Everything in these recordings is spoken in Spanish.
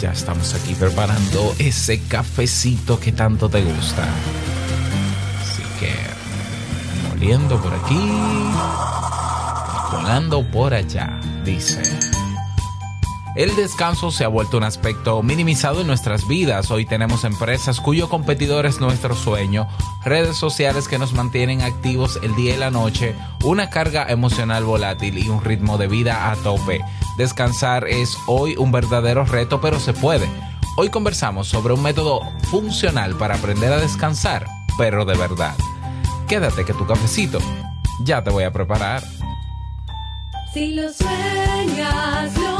Ya estamos aquí preparando ese cafecito que tanto te gusta. Así que moliendo por aquí, colando por allá, dice. El descanso se ha vuelto un aspecto minimizado en nuestras vidas. Hoy tenemos empresas cuyo competidor es nuestro sueño, redes sociales que nos mantienen activos el día y la noche, una carga emocional volátil y un ritmo de vida a tope. Descansar es hoy un verdadero reto, pero se puede. Hoy conversamos sobre un método funcional para aprender a descansar, pero de verdad. Quédate que tu cafecito ya te voy a preparar. Si lo sueñas, lo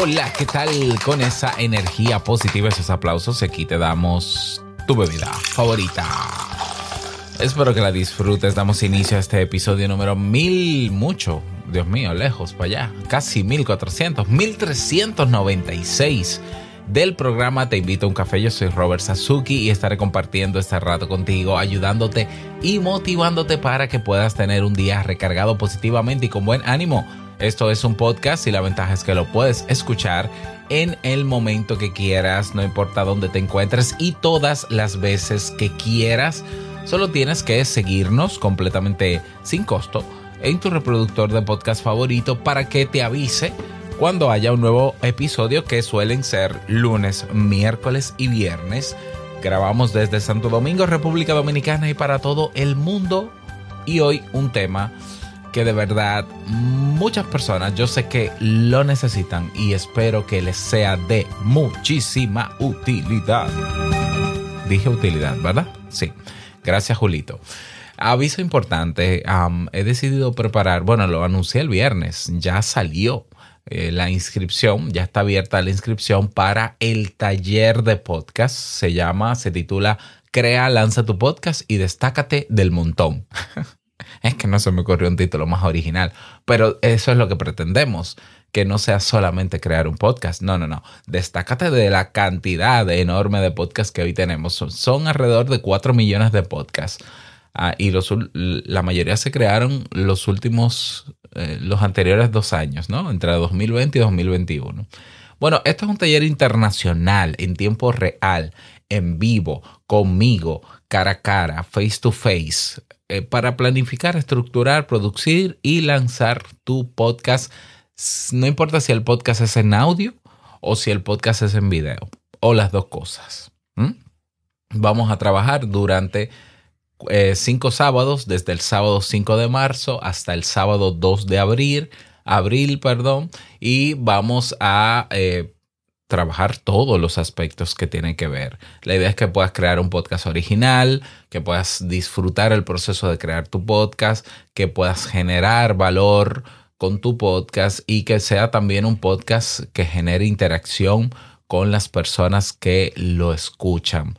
Hola, ¿qué tal con esa energía positiva, esos aplausos? Aquí te damos tu bebida favorita. Espero que la disfrutes. Damos inicio a este episodio número mil, mucho, Dios mío, lejos para allá. Casi 1400, 1396 del programa Te invito a un café. Yo soy Robert Sasuki y estaré compartiendo este rato contigo, ayudándote y motivándote para que puedas tener un día recargado positivamente y con buen ánimo. Esto es un podcast y la ventaja es que lo puedes escuchar en el momento que quieras, no importa dónde te encuentres y todas las veces que quieras. Solo tienes que seguirnos completamente sin costo en tu reproductor de podcast favorito para que te avise cuando haya un nuevo episodio que suelen ser lunes, miércoles y viernes. Grabamos desde Santo Domingo, República Dominicana y para todo el mundo. Y hoy un tema que de verdad muchas personas yo sé que lo necesitan y espero que les sea de muchísima utilidad. Dije utilidad, ¿verdad? Sí. Gracias, Julito. Aviso importante, am, he decidido preparar, bueno, lo anuncié el viernes, ya salió eh, la inscripción, ya está abierta la inscripción para el taller de podcast. Se llama, se titula Crea, lanza tu podcast y destácate del montón. Es que no se me ocurrió un título más original, pero eso es lo que pretendemos, que no sea solamente crear un podcast. No, no, no. Destácate de la cantidad enorme de podcasts que hoy tenemos. Son, alrededor de 4 millones de podcasts. Ah, y los, la mayoría se crearon los últimos, eh, los anteriores dos años, ¿no? Entre 2020 y 2021. Bueno, esto es un taller internacional en tiempo real, en vivo, conmigo, cara a cara, face to face, eh, para planificar, estructurar, producir y lanzar tu podcast. No importa si el podcast es en audio o si el podcast es en video, o las dos cosas. Vamos a trabajar durante eh, cinco sábados, desde el sábado 5 de marzo hasta el sábado 2 de abril, abril, perdón, y vamos a eh, trabajar todos los aspectos que tienen que ver. La idea es que puedas crear un podcast original, que puedas disfrutar el proceso de crear tu podcast, que puedas generar valor con tu podcast y que sea también un podcast que genere interacción con las personas que lo escuchan.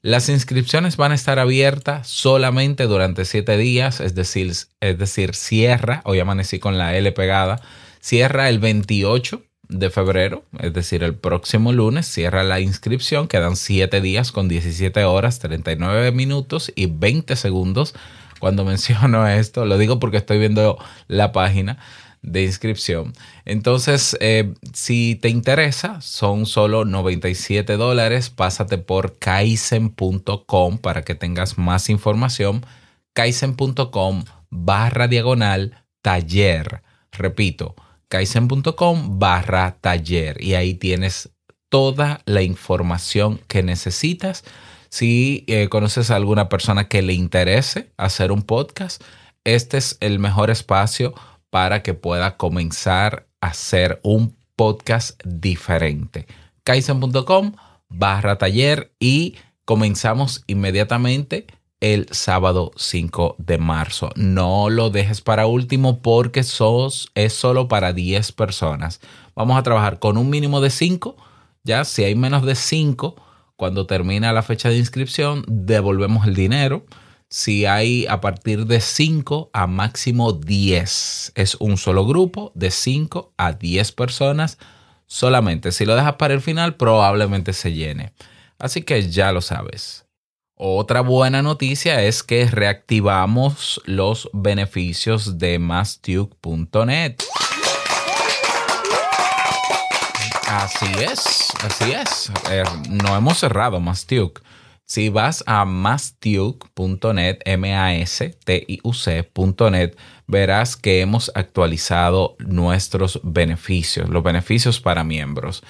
Las inscripciones van a estar abiertas solamente durante siete días, es decir, es decir, cierra, hoy amanecí con la L pegada, cierra el 28 de febrero, es decir, el próximo lunes, cierra la inscripción, quedan siete días con 17 horas, 39 minutos y 20 segundos. Cuando menciono esto, lo digo porque estoy viendo la página de inscripción. Entonces, eh, si te interesa, son solo 97 dólares. Pásate por kaizen.com para que tengas más información. kaizen.com barra diagonal taller. Repito, kaizen.com barra taller. Y ahí tienes toda la información que necesitas. Si eh, conoces a alguna persona que le interese hacer un podcast, este es el mejor espacio para que pueda comenzar a hacer un podcast diferente. Kaizen.com barra taller y comenzamos inmediatamente el sábado 5 de marzo. No lo dejes para último porque sos, es solo para 10 personas. Vamos a trabajar con un mínimo de 5. Ya si hay menos de 5, cuando termina la fecha de inscripción, devolvemos el dinero. Si hay a partir de 5 a máximo 10, es un solo grupo de 5 a 10 personas solamente. Si lo dejas para el final, probablemente se llene. Así que ya lo sabes. Otra buena noticia es que reactivamos los beneficios de mastuke.net. Así es, así es. Eh, no hemos cerrado Mastuke. Si vas a mastuke.net, M-A-S-T-I-U-C.net, verás que hemos actualizado nuestros beneficios, los beneficios para miembros.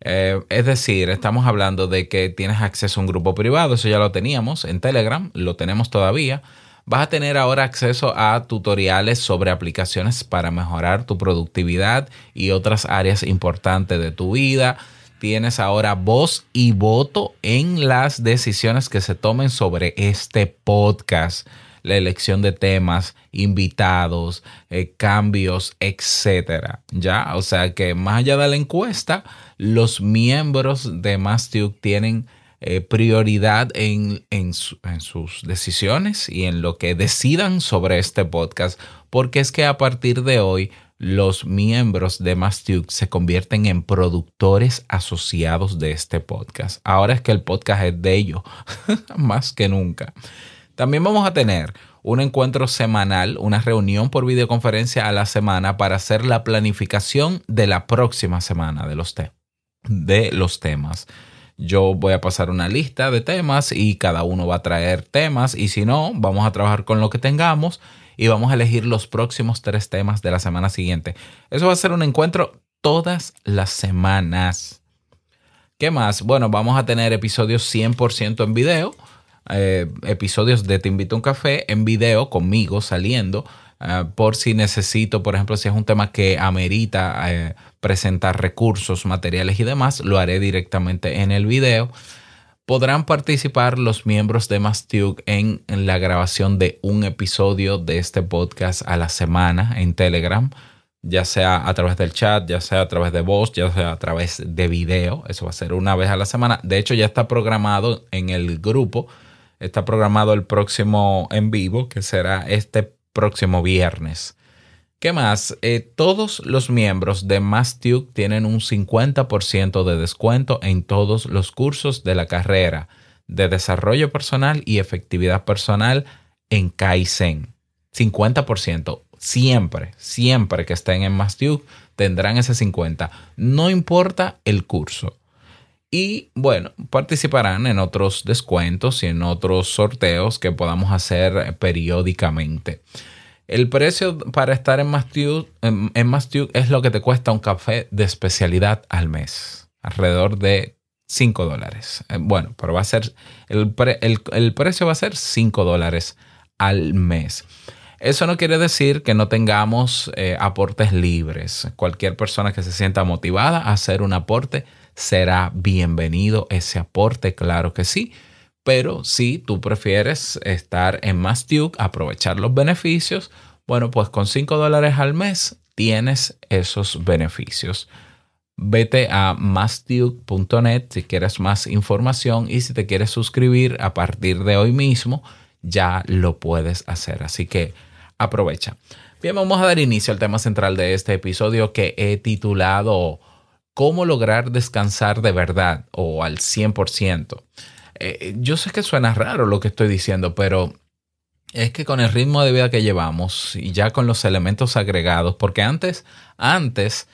Eh, es decir, estamos hablando de que tienes acceso a un grupo privado, eso ya lo teníamos en Telegram, lo tenemos todavía. Vas a tener ahora acceso a tutoriales sobre aplicaciones para mejorar tu productividad y otras áreas importantes de tu vida. Tienes ahora voz y voto en las decisiones que se tomen sobre este podcast la elección de temas, invitados, eh, cambios, etcétera. Ya, o sea que más allá de la encuesta, los miembros de Mastuke tienen eh, prioridad en, en, en sus decisiones y en lo que decidan sobre este podcast, porque es que a partir de hoy los miembros de Mastuke se convierten en productores asociados de este podcast. Ahora es que el podcast es de ellos, más que nunca. También vamos a tener un encuentro semanal, una reunión por videoconferencia a la semana para hacer la planificación de la próxima semana de los, de los temas. Yo voy a pasar una lista de temas y cada uno va a traer temas y si no, vamos a trabajar con lo que tengamos y vamos a elegir los próximos tres temas de la semana siguiente. Eso va a ser un encuentro todas las semanas. ¿Qué más? Bueno, vamos a tener episodios 100% en video, eh, episodios de Te invito a un café en video conmigo saliendo, eh, por si necesito, por ejemplo, si es un tema que amerita eh, presentar recursos, materiales y demás, lo haré directamente en el video. Podrán participar los miembros de Mastuke en, en la grabación de un episodio de este podcast a la semana en Telegram ya sea a través del chat, ya sea a través de voz, ya sea a través de video. Eso va a ser una vez a la semana. De hecho, ya está programado en el grupo. Está programado el próximo en vivo, que será este próximo viernes. ¿Qué más? Eh, todos los miembros de Mastuke tienen un 50% de descuento en todos los cursos de la carrera de desarrollo personal y efectividad personal en Kaizen. 50%. Siempre, siempre que estén en Mastuke tendrán ese 50. No importa el curso. Y bueno, participarán en otros descuentos y en otros sorteos que podamos hacer periódicamente. El precio para estar en Mastuke, en, en es lo que te cuesta un café de especialidad al mes. Alrededor de 5 dólares. Eh, Bueno, pero va a ser, el, pre- el- el precio va a ser 5 dólares al mes. Eso no quiere decir que no tengamos eh, aportes libres. Cualquier persona que se sienta motivada a hacer un aporte será bienvenido ese aporte, claro que sí. Pero si tú prefieres estar en Mastuke, aprovechar los beneficios, bueno, pues con 5 dólares al mes tienes esos beneficios. Vete a mastuke.net si quieres más información y si te quieres suscribir a partir de hoy mismo, ya lo puedes hacer. Así que aprovecha. Bien, vamos a dar inicio al tema central de este episodio que he titulado ¿Cómo lograr descansar de verdad o al 100%? Eh, yo sé que suena raro lo que estoy diciendo, pero es que con el ritmo de vida que llevamos y ya con los elementos agregados, porque antes, antes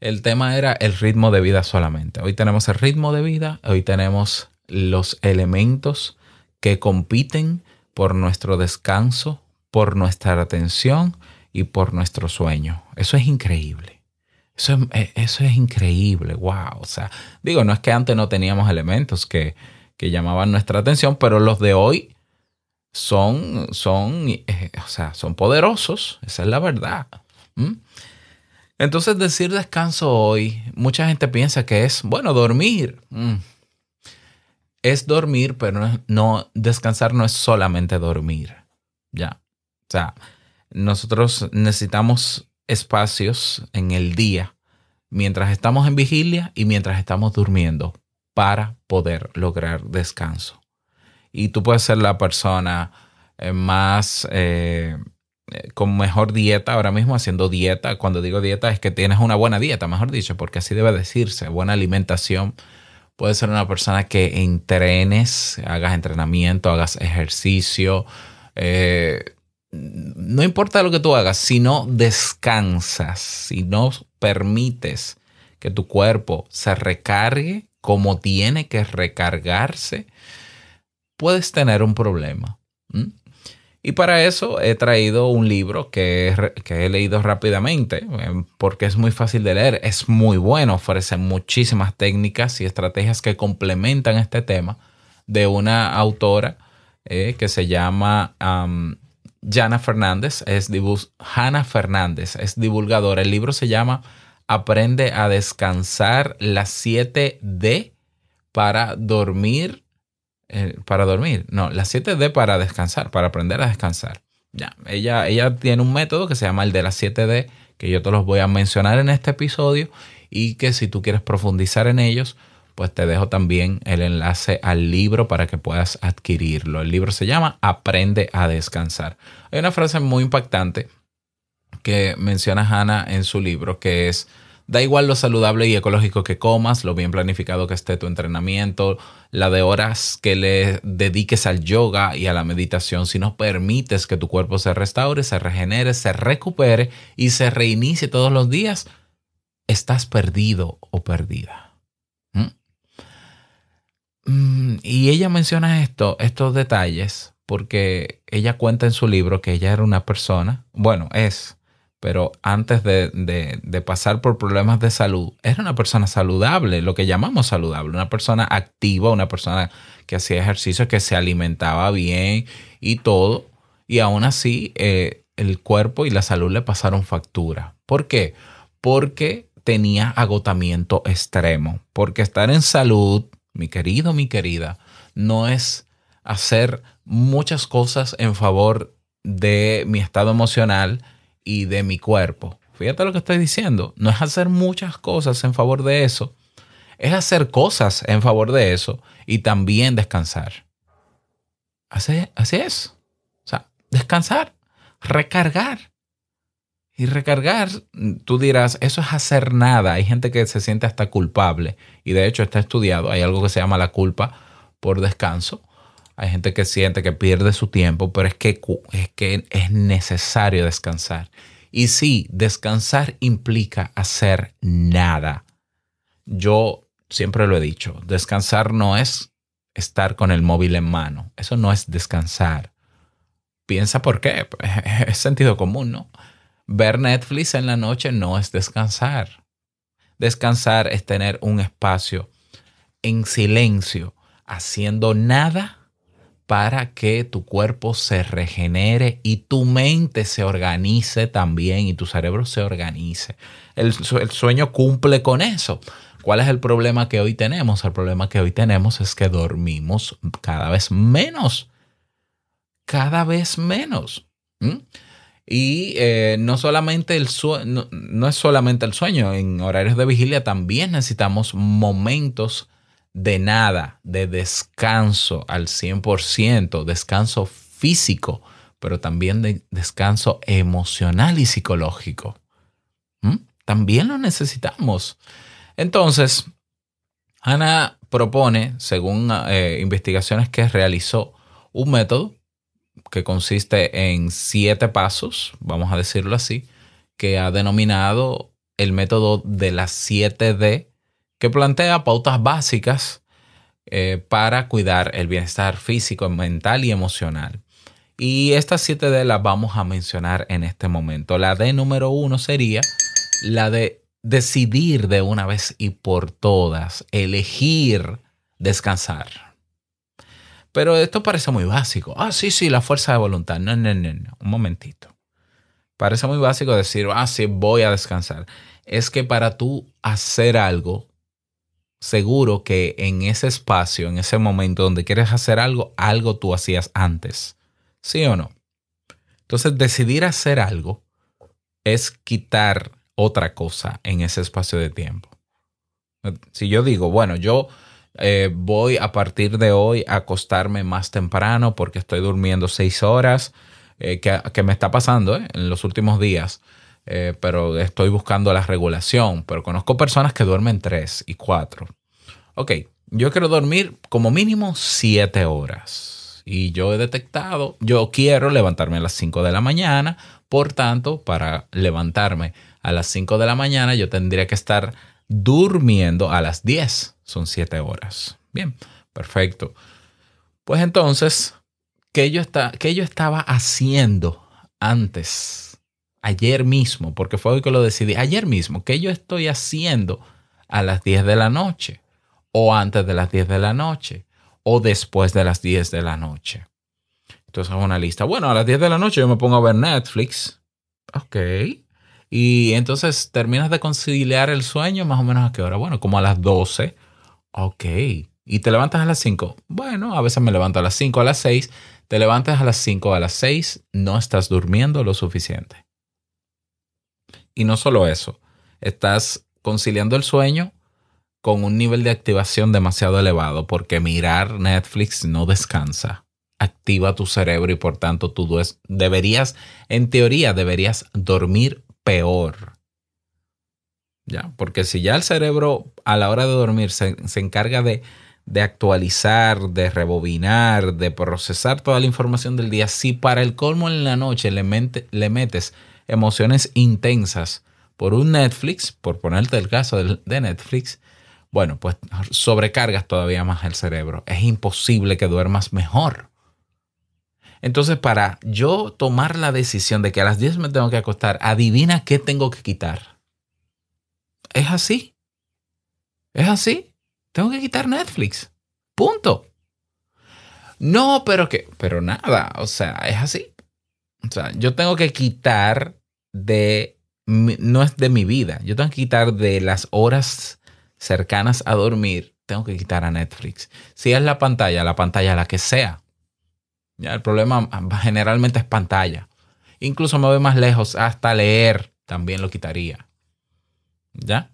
el tema era el ritmo de vida solamente. Hoy tenemos el ritmo de vida, hoy tenemos los elementos que compiten por nuestro descanso, por nuestra atención y por nuestro sueño. Eso es increíble. Eso es, eh, eso es increíble, wow. O sea, digo, no es que antes no teníamos elementos que, que llamaban nuestra atención, pero los de hoy son, son, eh, o sea, son poderosos, esa es la verdad. Entonces decir descanso hoy, mucha gente piensa que es, bueno, dormir. Es dormir, pero no- descansar no es solamente dormir. Ya. O sea, nosotros necesitamos espacios en el día mientras estamos en vigilia y mientras estamos durmiendo para poder lograr descanso. Y tú puedes ser la persona eh, más eh, eh, con mejor dieta ahora mismo haciendo dieta. Cuando digo dieta es que tienes una buena dieta, mejor dicho, porque así debe decirse, buena alimentación. Puedes ser una persona que entrenes, hagas entrenamiento, hagas ejercicio. eh, no importa lo que tú hagas, si no descansas, si no permites que tu cuerpo se recargue como tiene que recargarse, puedes tener un problema. Y para eso he traído un libro que, he leído rápidamente, eh, porque es muy fácil de leer, es muy bueno, ofrece muchísimas técnicas y estrategias que complementan este tema de una autora eh, que se llama am, Jana Fernández, es Fernández, es divulgadora. El libro se llama Aprende a descansar las 7 D para dormir eh, para dormir. No, las 7D para descansar, para aprender a descansar. Ya, ella, ella tiene un método que se llama el de las 7D, que yo te los voy a mencionar en este episodio y que si tú quieres profundizar en ellos, pues te dejo también el enlace al libro para que puedas adquirirlo. El libro se llama Aprende a descansar. Hay una frase muy impactante que menciona Hannah en su libro, que es, da igual lo saludable y ecológico que comas, lo bien planificado que esté tu entrenamiento, la de horas que le dediques al yoga y a la meditación, si no permites que tu cuerpo se restaure, se regenere, se recupere y se reinicie todos los días, estás perdido o perdida. ¿Mm? Y ella menciona esto, estos detalles, porque ella cuenta en su libro que ella era una persona, bueno, es, pero antes de, de- de pasar por problemas de salud, era una persona saludable, lo que llamamos saludable, una persona activa, una persona que hacía ejercicio, que se alimentaba bien y todo, y aún así eh, el cuerpo y la salud le pasaron factura. ¿Por qué? Porque tenía agotamiento extremo, porque estar en salud, mi querido, mi querida, no es hacer muchas cosas en favor de mi estado emocional y de mi cuerpo. Fíjate lo que estoy diciendo. No es hacer muchas cosas en favor de eso. Es hacer cosas en favor de eso y también descansar. Así, es. O sea, descansar, recargar. Y recargar, tú dirás, eso es hacer nada. Hay gente que se siente hasta culpable. Y de hecho está estudiado. Hay algo que se llama la culpa por descanso. Hay gente que siente que pierde su tiempo, pero es que, es que es necesario descansar. Y sí, descansar implica hacer nada. Yo siempre lo he dicho, descansar no es estar con el móvil en mano. Eso no es descansar. Piensa por qué. Es sentido común, ¿no? Ver Netflix en la noche no es descansar. Descansar es tener un espacio en silencio, haciendo nada para que tu cuerpo se regenere y tu mente se organice también y tu cerebro se organice. El, su- el sueño cumple con eso. ¿Cuál es el problema que hoy tenemos? El problema que hoy tenemos es que dormimos cada vez menos. Cada vez menos. Y eh, no solamente el no es solamente el sueño, en horarios de vigilia también necesitamos momentos de nada, de descanso al 100%, descanso físico, pero también de descanso emocional y psicológico. ¿Mm? También lo necesitamos. Entonces, Ana propone, según eh, investigaciones que realizó, un método que consiste en siete pasos, vamos a decirlo así, que ha denominado el método de las 7D, que plantea pautas básicas eh, para cuidar el bienestar físico, mental y emocional. Y estas 7D las vamos a mencionar en este momento. La D número uno sería la de decidir de una vez y por todas, elegir descansar. Pero esto parece muy básico. Ah, sí, sí, la fuerza de voluntad. No, no, no, no. Un momentito. Parece muy básico decir, ah, sí, voy a descansar. Es que para tú hacer algo, seguro que en ese espacio, en ese momento donde quieres hacer algo, algo tú hacías antes. ¿Sí o no? Entonces, decidir hacer algo es quitar otra cosa en ese espacio de tiempo. Si yo digo, bueno, yo eh, voy a partir de hoy a acostarme más temprano porque estoy durmiendo seis horas, eh, que, me está pasando eh, en los últimos días, eh, pero estoy buscando la regulación, pero conozco personas que duermen tres y cuatro. Ok, yo quiero dormir como mínimo siete horas. Y yo he detectado, yo quiero levantarme a las 5 de la mañana, por tanto, para levantarme a las 5 de la mañana, yo tendría que estar durmiendo a las 10. Son 7 horas. Bien, perfecto. Pues entonces, ¿qué yo, está, qué yo estaba haciendo antes? Ayer mismo, porque fue hoy que lo decidí. Ayer mismo, ¿qué yo estoy haciendo a las 10 de la noche? O antes de las 10 de la noche. O después de las 10 de la noche. Entonces hago una lista. Bueno, a las 10 de la noche yo me pongo a ver Netflix. Ok. Y entonces terminas de conciliar el sueño más o menos a qué hora? Bueno, como a las 12. Ok. ¿Y te levantas a las 5? Bueno, a veces me levanto a las 5, a las 6. Te levantas a las 5, a las 6, no estás durmiendo lo suficiente. Y no solo eso, estás conciliando el sueño con un nivel de activación demasiado elevado porque mirar Netflix no descansa. Activa tu cerebro y por tanto tú deberías, en teoría, deberías dormir peor. ¿Ya? Porque si ya el cerebro a la hora de dormir se, se encarga de, de actualizar, de rebobinar, de procesar toda la información del día, si para el colmo en la noche le, le metes emociones intensas por un Netflix, por ponerte el caso del- de Netflix, bueno, pues sobrecargas todavía más el cerebro. Es imposible que duermas mejor. Entonces, para yo tomar la decisión de que a las 10 me tengo que acostar, adivina qué tengo que quitar. Es así. Es así. Tengo que quitar Netflix. Punto. No, pero que, pero nada, o sea, es así. O sea, yo tengo que quitar de, no es de mi vida, yo tengo que quitar de las horas cercanas a dormir, tengo que quitar a Netflix. Si es la pantalla, la pantalla la que sea. Ya, el problema generalmente es pantalla. Incluso me voy más lejos, hasta leer también lo quitaría. ¿Ya?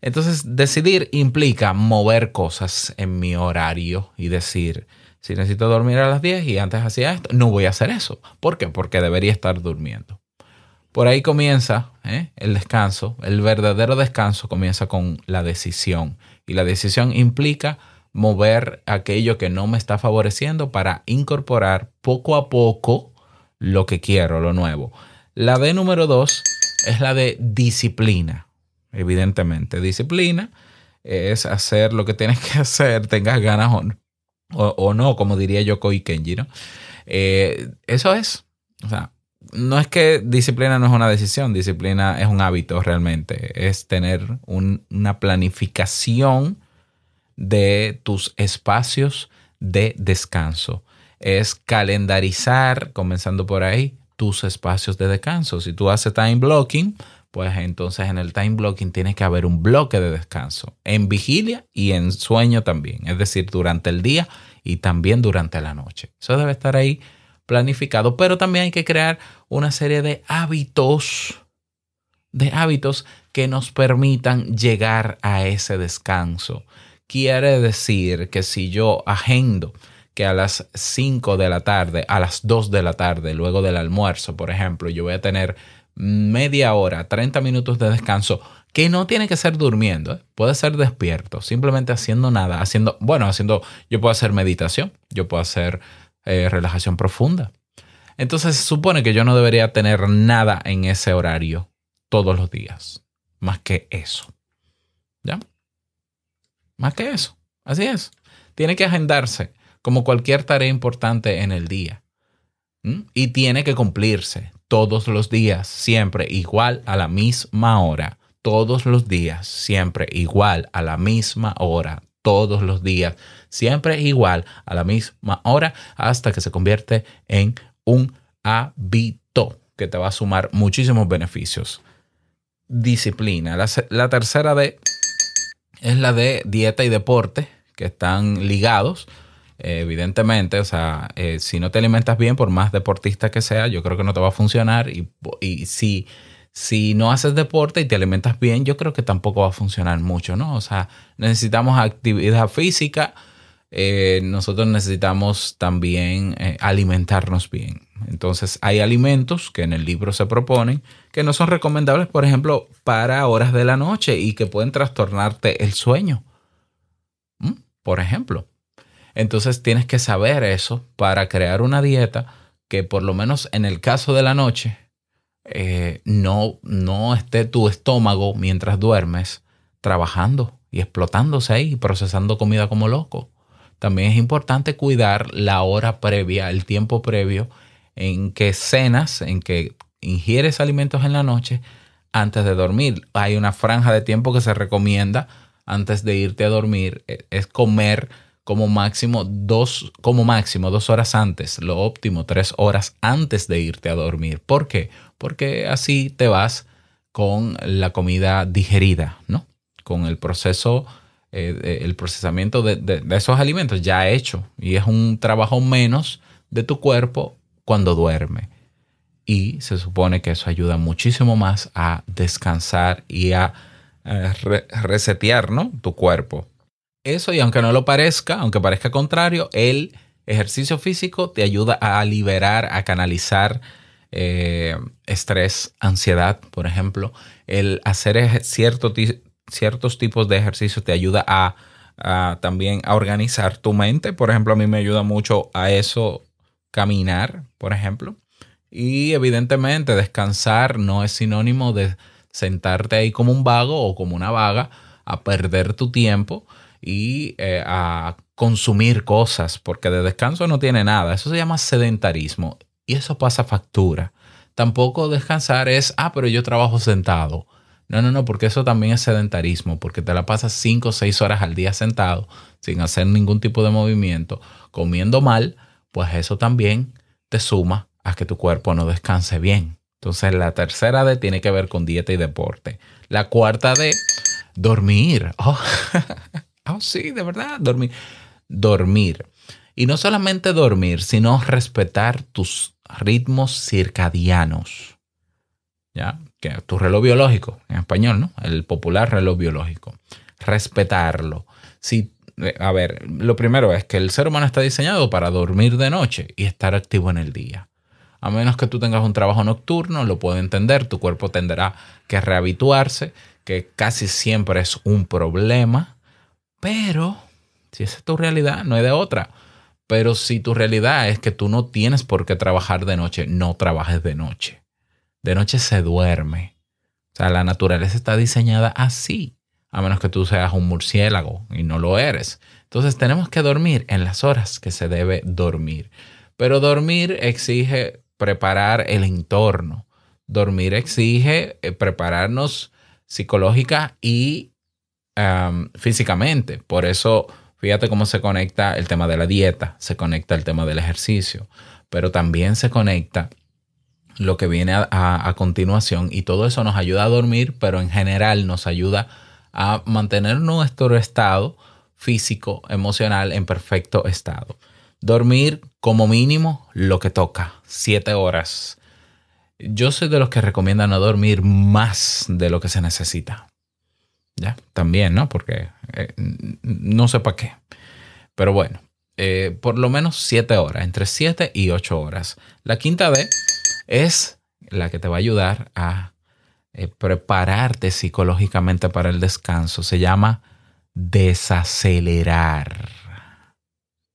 Entonces, decidir implica mover cosas en mi horario y decir, si necesito dormir a las 10 y antes hacía esto, no voy a hacer eso. ¿Por qué? Porque debería estar durmiendo. Por ahí comienza ¿eh? el descanso. El verdadero descanso comienza con la decisión. Y la decisión implica mover aquello que no me está favoreciendo para incorporar poco a poco lo que quiero, lo nuevo. La D número dos es la de disciplina. Evidentemente, disciplina es hacer lo que tienes que hacer, tengas ganas o no, como diría yo Koi Kenji, ¿no? Eh, eso es. O sea, no es que disciplina no es una decisión, disciplina es un hábito realmente. Es tener un- una planificación de tus espacios de descanso. Es calendarizar, comenzando por ahí, tus espacios de descanso. Si tú haces time blocking, pues entonces en el time blocking tiene que haber un bloque de descanso en vigilia y en sueño también, es decir, durante el día y también durante la noche. Eso debe estar ahí planificado, pero también hay que crear una serie de hábitos, de hábitos que nos permitan llegar a ese descanso. Quiere decir que si yo agendo que a las 5 de la tarde, a las 2 de la tarde, luego del almuerzo, por ejemplo, yo voy a tener media hora, 30 minutos de descanso, que no tiene que ser durmiendo, ¿eh? puede ser despierto, simplemente haciendo nada, haciendo, bueno, haciendo, yo puedo hacer meditación, yo puedo hacer eh, relajación profunda. Entonces se supone que yo no debería tener nada en ese horario todos los días, más que eso. ¿Ya? Más que eso. Así es. Tiene que agendarse como cualquier tarea importante en el día. ¿Mm? Y tiene que cumplirse todos los días, siempre igual a la misma hora, todos los días, siempre igual, a la misma hora, todos los días, siempre igual, a la misma hora, hasta que se convierte en un hábito que te va a sumar muchísimos beneficios. Disciplina. La, tercera D es la de dieta y deporte, que están ligados. Eh, evidentemente, o sea, eh, si no te alimentas bien, por más deportista que sea, yo creo que no te va a funcionar. Y, y si, si no haces deporte y te alimentas bien, yo creo que tampoco va a funcionar mucho, ¿no? O sea, necesitamos actividad física, eh, nosotros necesitamos también eh, alimentarnos bien. Entonces, hay alimentos que en el libro se proponen que no son recomendables, por ejemplo, para horas de la noche y que pueden trastornarte el sueño. ¿Mm? Por ejemplo. Entonces, tienes que saber eso para crear una dieta que por lo menos en el caso de la noche eh, no, no esté tu estómago mientras duermes trabajando y explotándose ahí, procesando comida como loco. También es importante cuidar la hora previa, el tiempo previo en que cenas, en que ingieres alimentos en la noche antes de dormir. Hay una franja de tiempo que se recomienda antes de irte a dormir, eh, es comer como máximo dos, como máximo dos horas antes, lo óptimo tres horas antes de irte a dormir. ¿Por qué? Porque así te vas con la comida digerida, ¿no? Con el proceso, eh, el procesamiento de, de- esos alimentos ya hecho. Y es un trabajo menos de tu cuerpo cuando duerme. Y se supone que eso ayuda muchísimo más a descansar y a re- resetear, ¿no? Tu cuerpo. Eso, y aunque no lo parezca, aunque parezca contrario, el ejercicio físico te ayuda a liberar, a canalizar eh, estrés, ansiedad, por ejemplo. El hacer ciertos tipos de ejercicios te ayuda a, a también a organizar tu mente. Por ejemplo, a mí me ayuda mucho a eso caminar, por ejemplo. Y evidentemente descansar no es sinónimo de sentarte ahí como un vago o como una vaga a perder tu tiempo y eh, a consumir cosas, porque de descanso no tiene nada. Eso se llama sedentarismo y eso pasa factura. Tampoco descansar es, ah, pero yo trabajo sentado. No, no, no, porque eso también es sedentarismo, porque te la pasas 5 o 6 horas al día sentado sin hacer ningún tipo de movimiento, comiendo mal, pues eso también te suma a que tu cuerpo no descanse bien. Entonces la tercera D tiene que ver con dieta y deporte. La cuarta D, dormir. Oh, oh, sí, de verdad, dormir. Dormir. Y no solamente dormir, sino respetar tus ritmos circadianos. ¿Ya? Que tu reloj biológico, en español, ¿no? El popular reloj biológico. Respetarlo. Si, eh, a ver, lo primero es que el ser humano está diseñado para dormir de noche y estar activo en el día. A menos que tú tengas un trabajo nocturno, lo puedo entender, tu cuerpo tendrá que rehabituarse, que casi siempre es un problema, pero si esa es tu realidad, no hay de otra. Pero si tu realidad es que tú no tienes por qué trabajar de noche, no trabajes de noche. De noche se duerme. O sea, la naturaleza está diseñada así, a menos que tú seas un murciélago y no lo eres. Entonces tenemos que dormir en las horas que se debe dormir. Pero dormir exige preparar el entorno. Dormir exige eh, prepararnos psicológica y um, físicamente. Por eso, fíjate cómo se conecta el tema de la dieta, se conecta el tema del ejercicio, pero también se conecta lo que viene a, a- continuación y todo eso nos ayuda a dormir, pero en general nos ayuda a mantener nuestro estado físico, emocional en perfecto estado. Dormir como mínimo lo que toca, siete horas. Yo soy de los que recomiendan no dormir más de lo que se necesita. Ya, también, ¿no? Porque eh, no sé para qué. Pero bueno, eh, por lo menos siete horas, entre siete y ocho horas. La quinta D es la que te va a ayudar a eh, prepararte psicológicamente para el descanso. Se llama desacelerar.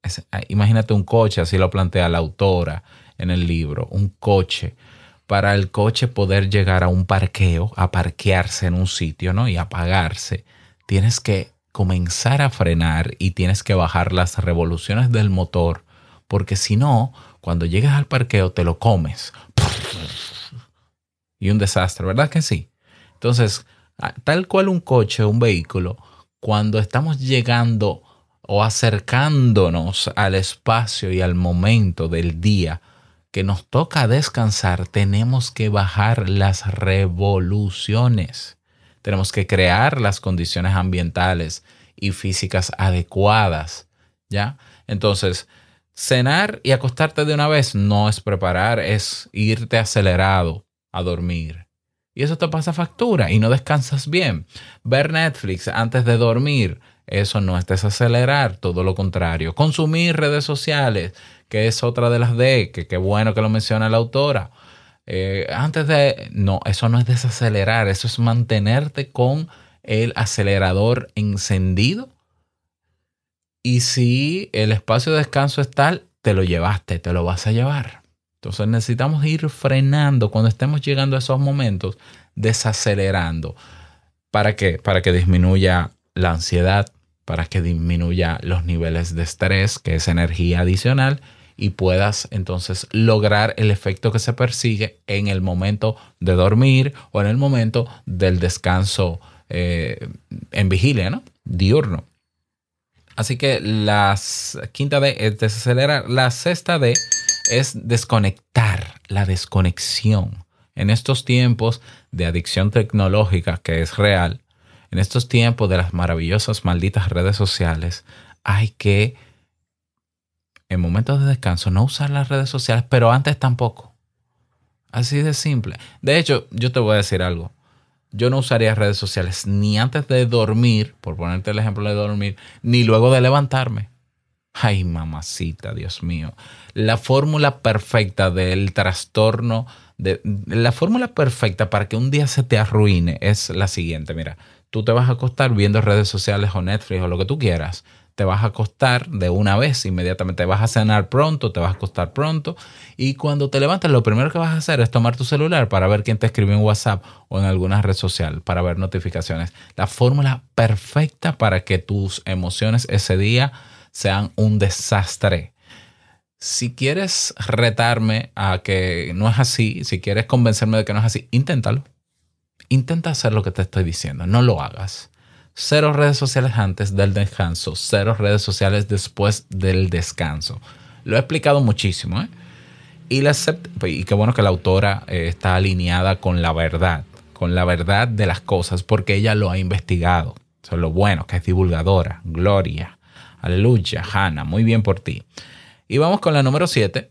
Es- ah, imagínate un coche, así lo plantea la autora en el libro, un coche. Para el coche poder llegar a un parqueo, a parquearse en un sitio, ¿no? Y apagarse, tienes que comenzar a frenar y tienes que bajar las revoluciones del motor, porque si no, cuando llegas al parqueo te lo comes. Y un desastre, ¿verdad que sí? Entonces, Tal cual un coche, un vehículo, cuando estamos llegando o acercándonos al espacio y al momento del día que nos toca descansar, tenemos que bajar las revoluciones. Tenemos que crear las condiciones ambientales y físicas adecuadas, ¿ya? Entonces, cenar y acostarte de una vez no es preparar, es irte acelerado a dormir. Y eso te pasa factura y no descansas bien. Ver Netflix antes de dormir, eso no es desacelerar, todo lo contrario. Consumir redes sociales, que es otra de las D, que qué bueno que lo menciona la autora. Eh, antes de... No, eso no es desacelerar, eso es mantenerte con el acelerador encendido. Y si el espacio de descanso es tal, te lo llevaste, te lo vas a llevar. Entonces necesitamos ir frenando cuando estemos llegando a esos momentos, desacelerando. ¿Para qué? Para que disminuya la ansiedad, para que disminuya los niveles de estrés, que es energía adicional, y puedas entonces lograr el efecto que se persigue en el momento de dormir o en el momento del descanso eh, en vigilia, ¿no? Diurno. Así que la quinta D es desacelerar. La sexta D es desconectar, la desconexión. En estos tiempos de adicción tecnológica que es real, en estos tiempos de las maravillosas malditas redes sociales, hay que, en momentos de descanso, no usar las redes sociales, pero antes tampoco. Así de simple. De hecho, yo te voy a decir algo. Yo no usaría redes sociales ni antes de dormir, por ponerte el ejemplo de dormir, ni luego de levantarme. Ay, mamacita, Dios mío. La fórmula perfecta del trastorno, de, la fórmula perfecta para que un día se te arruine es la siguiente. Mira, tú te vas a acostar viendo redes sociales o Netflix o lo que tú quieras. Te vas a acostar de una vez, inmediatamente vas a cenar pronto, te vas a acostar pronto y cuando te levantes lo primero que vas a hacer es tomar tu celular para ver quién te escribió en WhatsApp o en alguna red social, para ver notificaciones. La fórmula perfecta para que tus emociones ese día sean un desastre. Si quieres retarme a que no es así, si quieres convencerme de que no es así, inténtalo. Intenta hacer lo que te estoy diciendo, no lo hagas. Cero redes sociales antes del descanso, cero redes sociales después del descanso. Lo he explicado muchísimo, ¿eh? Y, la sept- y qué bueno que la autora eh, está alineada con la verdad, con la verdad de las cosas, porque ella lo ha investigado. Eso es lo bueno, que es divulgadora. Gloria. Aleluya, Hannah. Muy bien por ti. Y vamos con la número 7.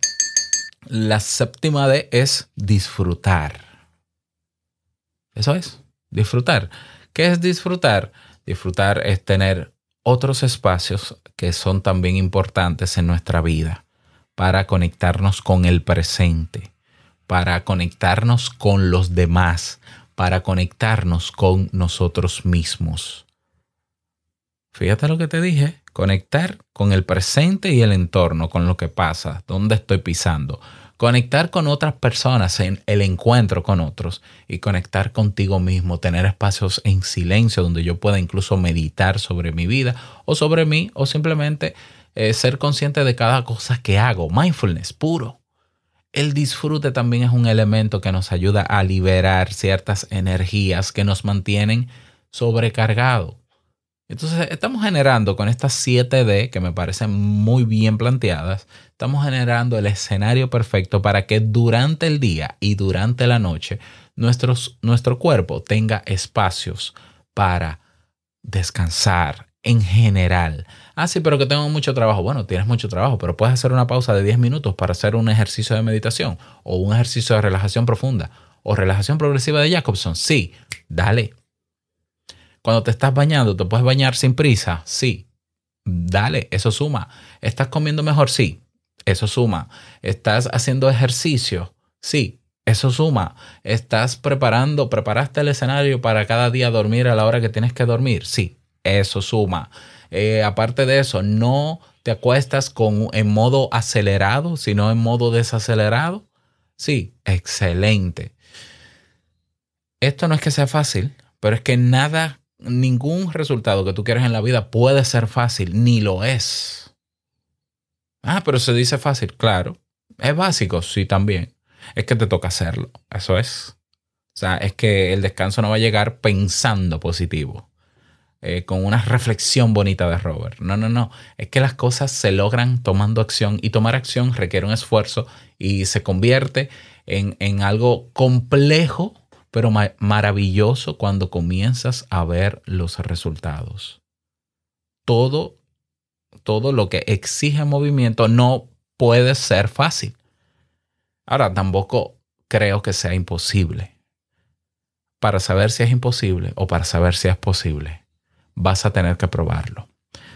La séptima D es disfrutar. Eso es, disfrutar. ¿Qué es disfrutar? Disfrutar es tener otros espacios que son también importantes en nuestra vida para conectarnos con el presente, para conectarnos con los demás, para conectarnos con nosotros mismos. Fíjate lo que te dije, conectar con el presente y el entorno, con lo que pasa, dónde estoy pisando. Conectar con otras personas en el encuentro con otros y conectar contigo mismo, tener espacios en silencio donde yo pueda incluso meditar sobre mi vida o sobre mí o simplemente eh, ser consciente de cada cosa que hago. Mindfulness puro. El disfrute también es un elemento que nos ayuda a liberar ciertas energías que nos mantienen sobrecargados. Entonces, estamos generando con estas 7D que me parecen muy bien planteadas, estamos generando el escenario perfecto para que durante el día y durante la noche nuestro cuerpo tenga espacios para descansar en general. Ah, sí, pero que tengo mucho trabajo. Bueno, tienes mucho trabajo, pero puedes hacer una pausa de 10 minutos para hacer un ejercicio de meditación o un ejercicio de relajación profunda o relajación progresiva de Jacobson. Sí, dale. Cuando te estás bañando, ¿te puedes bañar sin prisa? Sí. Dale, eso suma. ¿Estás comiendo mejor? Sí. Eso suma. ¿Estás haciendo ejercicio? Sí. Eso suma. ¿Estás preparando, preparaste el escenario para cada día dormir a la hora que tienes que dormir? Sí. Eso suma. Eh, aparte de eso, no te acuestas con, en modo acelerado, sino en modo desacelerado. Sí, excelente. Esto no es que sea fácil, pero es que nada, ningún resultado que tú quieras en la vida puede ser fácil, ni lo es. Ah, pero se dice fácil, claro. Es básico, sí, también. Es que te toca hacerlo, eso es. O sea, es que el descanso no va a llegar pensando positivo, eh, con una reflexión bonita de Robert. No, no, no. Es que las cosas se logran tomando acción y tomar acción requiere un esfuerzo y se convierte en, en algo complejo, pero ma- maravilloso cuando comienzas a ver los resultados. Todo, todo lo que exige movimiento no puede ser fácil. Ahora, tampoco creo que sea imposible para saber si es imposible o para saber si es posible, vas a tener que probarlo.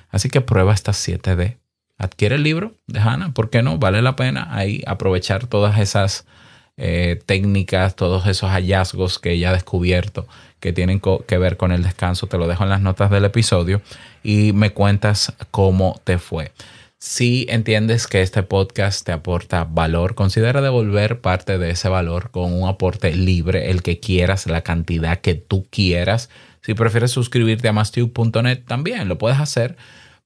Así que prueba estas 7D. Adquiere el libro de Hannah, ¿por qué no? Vale la pena ahí aprovechar todas esas eh, técnicas, todos esos hallazgos que ella ha descubierto que tienen que ver con el descanso. Te lo dejo en las notas del episodio y me cuentas cómo te fue. Si entiendes que este podcast te aporta valor, considera devolver parte de ese valor con un aporte libre, el que quieras, la cantidad que tú quieras. Si prefieres suscribirte a mastube.net, también lo puedes hacer,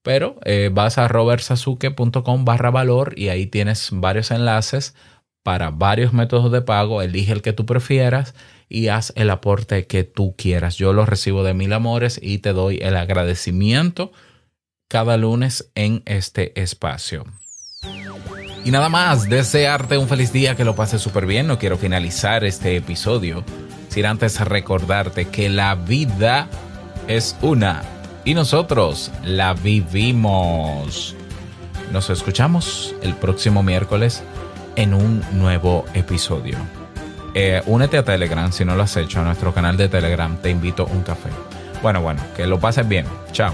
pero eh, vas a robertsazuke.com barra valor y ahí tienes varios enlaces para varios métodos de pago. Elige el que tú prefieras y haz el aporte que tú quieras. Yo lo recibo de mil amores y te doy el agradecimiento cada lunes en este espacio. Y nada más, desearte un feliz día, que lo pases súper bien. No quiero finalizar este episodio sin antes recordarte que la vida es una y nosotros la vivimos. Nos escuchamos el próximo miércoles en un nuevo episodio. Eh, únete a Telegram si no lo has hecho, a nuestro canal de Telegram. Te invito a un café. Bueno, bueno, que lo pases bien. Chao.